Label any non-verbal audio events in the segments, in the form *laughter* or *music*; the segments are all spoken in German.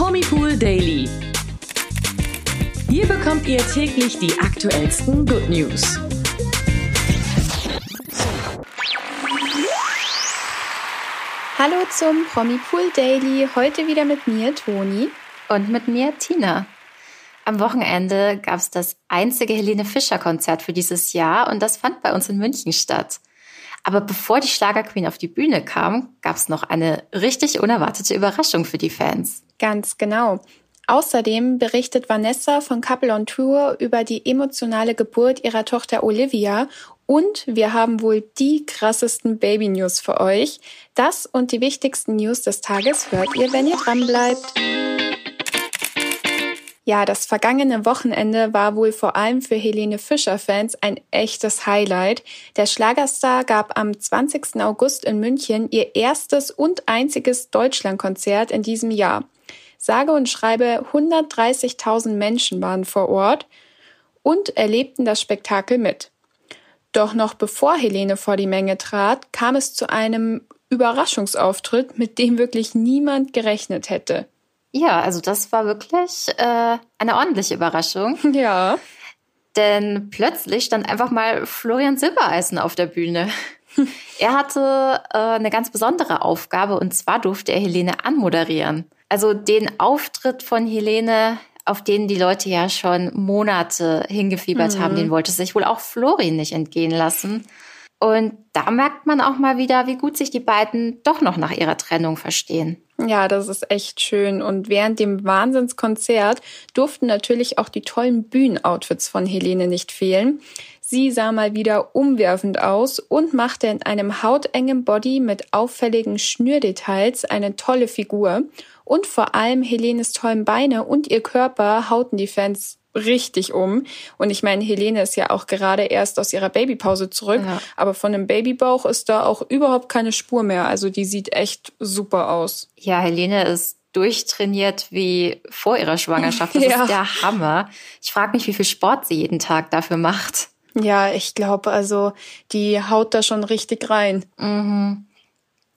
Promipool Daily. Hier bekommt ihr täglich die aktuellsten Good News. Hallo zum Promipool Daily. Heute wieder mit mir, Toni. Und mit mir, Tina. Am Wochenende gab es das einzige Helene Fischer Konzert für dieses Jahr und das fand bei uns in München statt. Aber bevor die Schlagerqueen auf die Bühne kam, gab es noch eine richtig unerwartete Überraschung für die Fans. Ganz genau. Außerdem berichtet Vanessa von Couple on Tour über die emotionale Geburt ihrer Tochter Olivia und wir haben wohl die krassesten Baby-News für euch. Das und die wichtigsten News des Tages hört ihr, wenn ihr dran bleibt. Ja, das vergangene Wochenende war wohl vor allem für Helene Fischer-Fans ein echtes Highlight. Der Schlagerstar gab am 20. August in München ihr erstes und einziges Deutschlandkonzert in diesem Jahr. Sage und schreibe 130.000 Menschen waren vor Ort und erlebten das Spektakel mit. Doch noch bevor Helene vor die Menge trat, kam es zu einem Überraschungsauftritt, mit dem wirklich niemand gerechnet hätte. Ja, also das war wirklich äh, eine ordentliche Überraschung. *laughs* Ja. Denn plötzlich stand einfach mal Florian Silbereisen auf der Bühne. *laughs* er hatte äh, eine ganz besondere Aufgabe und zwar durfte er Helene anmoderieren. Also den Auftritt von Helene, auf den die Leute ja schon Monate hingefiebert mhm. haben, den wollte sich wohl auch Florian nicht entgehen lassen. Und da merkt man auch mal wieder, wie gut sich die beiden doch noch nach ihrer Trennung verstehen. Ja, das ist echt schön. Und während dem Wahnsinnskonzert durften natürlich auch die tollen Bühnenoutfits von Helene nicht fehlen. Sie sah mal wieder umwerfend aus und machte in einem hautengen Body mit auffälligen Schnürdetails eine tolle Figur. Und vor allem Helenes tollen Beine und ihr Körper hauten die Fans richtig um. Und ich meine, Helene ist ja auch gerade erst aus ihrer Babypause zurück, ja. aber von einem Babybauch ist da auch überhaupt keine Spur mehr. Also die sieht echt super aus. Ja, Helene ist durchtrainiert wie vor ihrer Schwangerschaft. Das *laughs* ja. ist der Hammer. Ich frage mich, wie viel Sport sie jeden Tag dafür macht. Ja, ich glaube, also die haut da schon richtig rein. Mhm.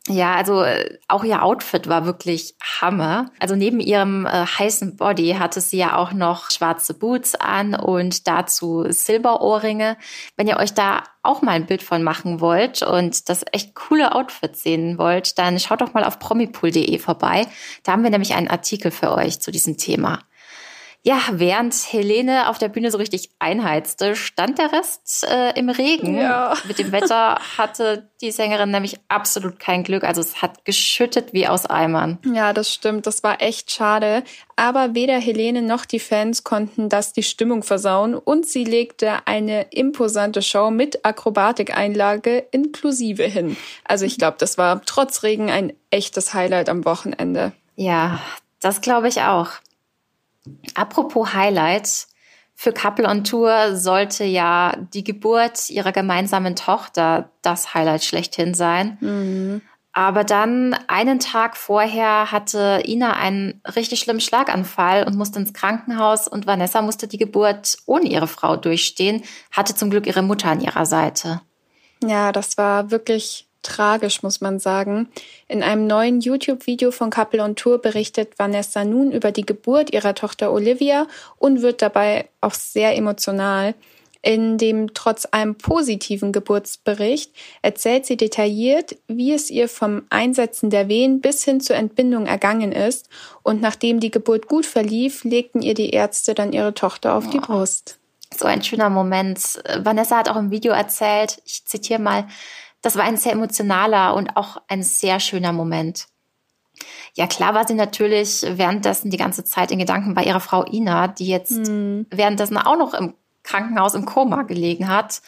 Ja, also äh, auch ihr Outfit war wirklich Hammer. Also neben ihrem äh, heißen Body hatte sie ja auch noch schwarze Boots an und dazu Silberohrringe. Wenn ihr euch da auch mal ein Bild von machen wollt und das echt coole Outfit sehen wollt, dann schaut doch mal auf promipool.de vorbei. Da haben wir nämlich einen Artikel für euch zu diesem Thema. Ja, während Helene auf der Bühne so richtig einheizte, stand der Rest äh, im Regen. Ja. Mit dem Wetter hatte die Sängerin nämlich absolut kein Glück. Also es hat geschüttet wie aus Eimern. Ja, das stimmt. Das war echt schade. Aber weder Helene noch die Fans konnten das die Stimmung versauen und sie legte eine imposante Show mit Akrobatikeinlage inklusive hin. Also ich glaube, das war trotz Regen ein echtes Highlight am Wochenende. Ja, das glaube ich auch. Apropos Highlights. Für Couple on Tour sollte ja die Geburt ihrer gemeinsamen Tochter das Highlight schlechthin sein. Mhm. Aber dann einen Tag vorher hatte Ina einen richtig schlimmen Schlaganfall und musste ins Krankenhaus und Vanessa musste die Geburt ohne ihre Frau durchstehen, hatte zum Glück ihre Mutter an ihrer Seite. Ja, das war wirklich tragisch, muss man sagen. In einem neuen YouTube-Video von Couple on Tour berichtet Vanessa nun über die Geburt ihrer Tochter Olivia und wird dabei auch sehr emotional. In dem trotz einem positiven Geburtsbericht erzählt sie detailliert, wie es ihr vom Einsetzen der Wehen bis hin zur Entbindung ergangen ist. Und nachdem die Geburt gut verlief, legten ihr die Ärzte dann ihre Tochter auf die Brust. So ein schöner Moment. Vanessa hat auch im Video erzählt, ich zitiere mal, das war ein sehr emotionaler und auch ein sehr schöner Moment. Ja, klar war sie natürlich währenddessen die ganze Zeit in Gedanken bei ihrer Frau Ina, die jetzt mhm. währenddessen auch noch im Krankenhaus im Koma gelegen hat.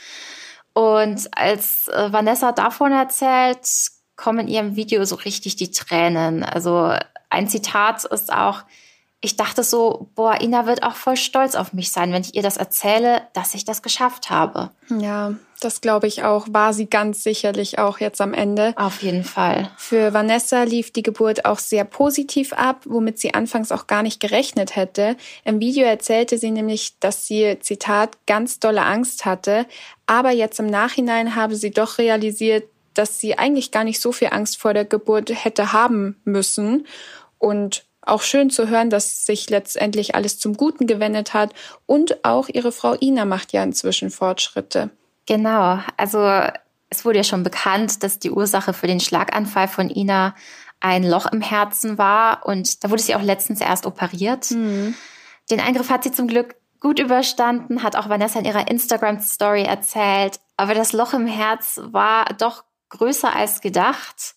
Und als äh, Vanessa davon erzählt, kommen in ihrem Video so richtig die Tränen. Also ein Zitat ist auch, ich dachte so, boah, Ina wird auch voll stolz auf mich sein, wenn ich ihr das erzähle, dass ich das geschafft habe. Ja, das glaube ich auch. War sie ganz sicherlich auch jetzt am Ende. Auf jeden Fall. Für Vanessa lief die Geburt auch sehr positiv ab, womit sie anfangs auch gar nicht gerechnet hätte. Im Video erzählte sie nämlich, dass sie, Zitat, ganz dolle Angst hatte. Aber jetzt im Nachhinein habe sie doch realisiert, dass sie eigentlich gar nicht so viel Angst vor der Geburt hätte haben müssen. Und auch schön zu hören, dass sich letztendlich alles zum Guten gewendet hat. Und auch ihre Frau Ina macht ja inzwischen Fortschritte. Genau. Also es wurde ja schon bekannt, dass die Ursache für den Schlaganfall von Ina ein Loch im Herzen war. Und da wurde sie auch letztens erst operiert. Mhm. Den Eingriff hat sie zum Glück gut überstanden, hat auch Vanessa in ihrer Instagram-Story erzählt. Aber das Loch im Herz war doch größer als gedacht.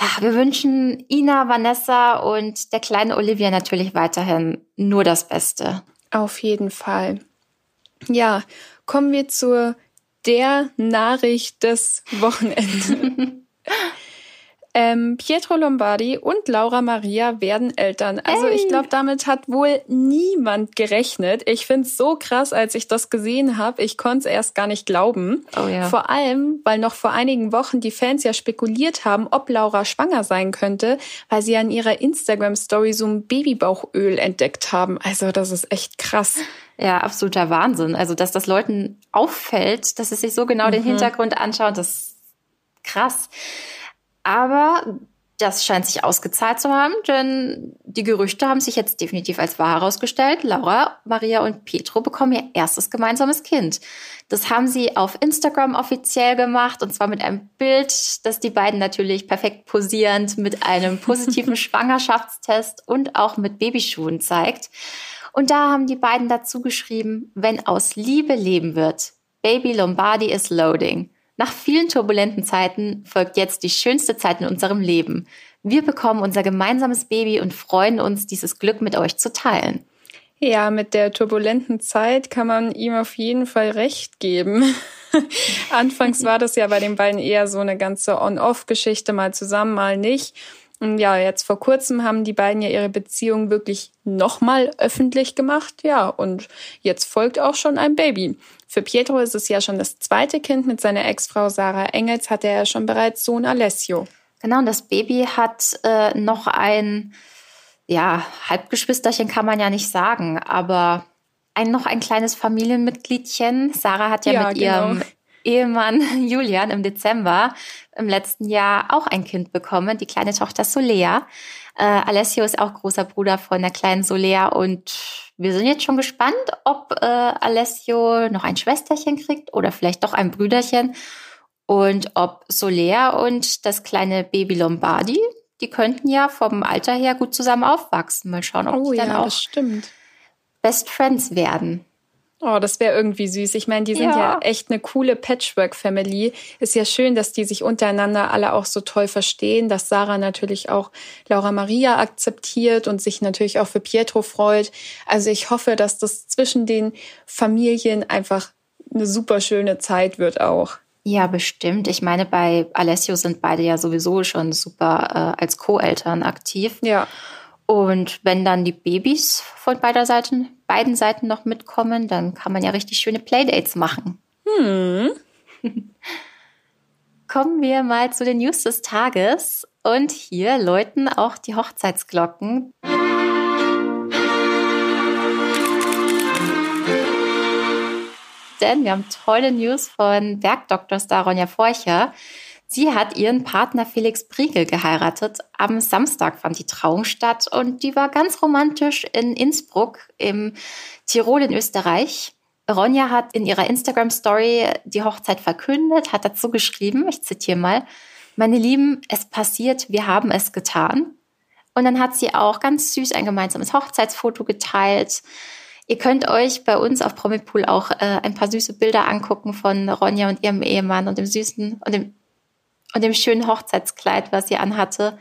Ja, wir wünschen Ina, Vanessa und der kleinen Olivia natürlich weiterhin nur das Beste. Auf jeden Fall. Ja, kommen wir zur der Nachricht des Wochenendes. *laughs* Ähm, Pietro Lombardi und Laura Maria werden Eltern. Also hey. ich glaube, damit hat wohl niemand gerechnet. Ich finde es so krass, als ich das gesehen habe. Ich konnte es erst gar nicht glauben. Oh ja. Vor allem, weil noch vor einigen Wochen die Fans ja spekuliert haben, ob Laura schwanger sein könnte, weil sie an ihrer Instagram-Story so ein Babybauchöl entdeckt haben. Also das ist echt krass. Ja, absoluter Wahnsinn. Also, dass das Leuten auffällt, dass sie sich so genau mhm. den Hintergrund anschauen, das ist krass. Aber das scheint sich ausgezahlt zu haben, denn die Gerüchte haben sich jetzt definitiv als wahr herausgestellt. Laura, Maria und Pietro bekommen ihr erstes gemeinsames Kind. Das haben sie auf Instagram offiziell gemacht und zwar mit einem Bild, das die beiden natürlich perfekt posierend mit einem *laughs* positiven Schwangerschaftstest und auch mit Babyschuhen zeigt. Und da haben die beiden dazu geschrieben, wenn aus Liebe leben wird, Baby Lombardi is loading. Nach vielen turbulenten Zeiten folgt jetzt die schönste Zeit in unserem Leben. Wir bekommen unser gemeinsames Baby und freuen uns, dieses Glück mit euch zu teilen. Ja, mit der turbulenten Zeit kann man ihm auf jeden Fall recht geben. *laughs* Anfangs war das ja bei den beiden eher so eine ganze On-Off-Geschichte, mal zusammen, mal nicht. Und ja, jetzt vor kurzem haben die beiden ja ihre Beziehung wirklich nochmal öffentlich gemacht. Ja, und jetzt folgt auch schon ein Baby. Für Pietro ist es ja schon das zweite Kind. Mit seiner Ex-Frau Sarah Engels hatte er ja schon bereits Sohn Alessio. Genau, und das Baby hat äh, noch ein, ja, Halbgeschwisterchen kann man ja nicht sagen, aber ein, noch ein kleines Familienmitgliedchen. Sarah hat ja, ja mit genau. ihrem Ehemann *laughs* Julian im Dezember im letzten Jahr auch ein Kind bekommen, die kleine Tochter Solea. Äh, Alessio ist auch großer Bruder von der kleinen Solea und wir sind jetzt schon gespannt, ob äh, Alessio noch ein Schwesterchen kriegt oder vielleicht doch ein Brüderchen. Und ob Soler und das kleine Baby Lombardi, die könnten ja vom Alter her gut zusammen aufwachsen. Mal schauen, ob oh, die dann ja, auch Best Friends werden. Oh, das wäre irgendwie süß. Ich meine, die sind ja. ja echt eine coole Patchwork-Family. Ist ja schön, dass die sich untereinander alle auch so toll verstehen, dass Sarah natürlich auch Laura Maria akzeptiert und sich natürlich auch für Pietro freut. Also ich hoffe, dass das zwischen den Familien einfach eine super schöne Zeit wird auch. Ja, bestimmt. Ich meine, bei Alessio sind beide ja sowieso schon super äh, als Co-Eltern aktiv. Ja. Und wenn dann die Babys von beider Seiten, beiden Seiten noch mitkommen, dann kann man ja richtig schöne Playdates machen. Hm. *laughs* Kommen wir mal zu den News des Tages. Und hier läuten auch die Hochzeitsglocken. Denn wir haben tolle News von Bergdoktor Staronja Forcher. Sie hat ihren Partner Felix Briegel geheiratet. Am Samstag fand die Trauung statt und die war ganz romantisch in Innsbruck im Tirol in Österreich. Ronja hat in ihrer Instagram-Story die Hochzeit verkündet, hat dazu geschrieben, ich zitiere mal, meine Lieben, es passiert, wir haben es getan. Und dann hat sie auch ganz süß ein gemeinsames Hochzeitsfoto geteilt. Ihr könnt euch bei uns auf Promipool auch äh, ein paar süße Bilder angucken von Ronja und ihrem Ehemann und dem süßen und dem und dem schönen Hochzeitskleid, was sie anhatte.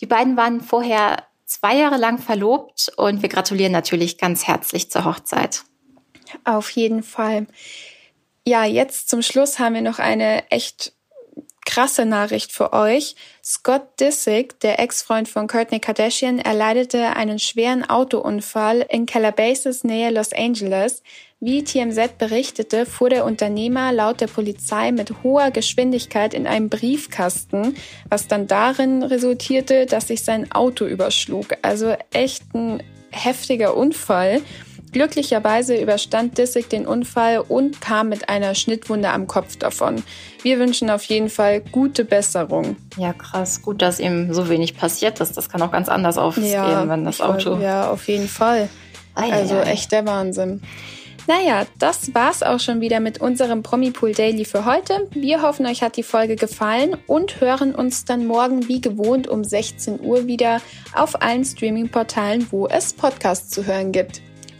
Die beiden waren vorher zwei Jahre lang verlobt und wir gratulieren natürlich ganz herzlich zur Hochzeit. Auf jeden Fall. Ja, jetzt zum Schluss haben wir noch eine echt krasse Nachricht für euch. Scott Disick, der Ex-Freund von Courtney Kardashian, erleidete einen schweren Autounfall in Calabasas Nähe Los Angeles. Wie TMZ berichtete, fuhr der Unternehmer laut der Polizei mit hoher Geschwindigkeit in einem Briefkasten, was dann darin resultierte, dass sich sein Auto überschlug. Also echt ein heftiger Unfall. Glücklicherweise überstand Disick den Unfall und kam mit einer Schnittwunde am Kopf davon. Wir wünschen auf jeden Fall gute Besserung. Ja, krass. Gut, dass ihm so wenig passiert ist. Das kann auch ganz anders ausgehen, ja, wenn das Auto. Ja, auf jeden Fall. Ei, also ei. echt der Wahnsinn. Naja, das war's auch schon wieder mit unserem Promipool Daily für heute. Wir hoffen, euch hat die Folge gefallen und hören uns dann morgen wie gewohnt um 16 Uhr wieder auf allen Streaming-Portalen, wo es Podcasts zu hören gibt.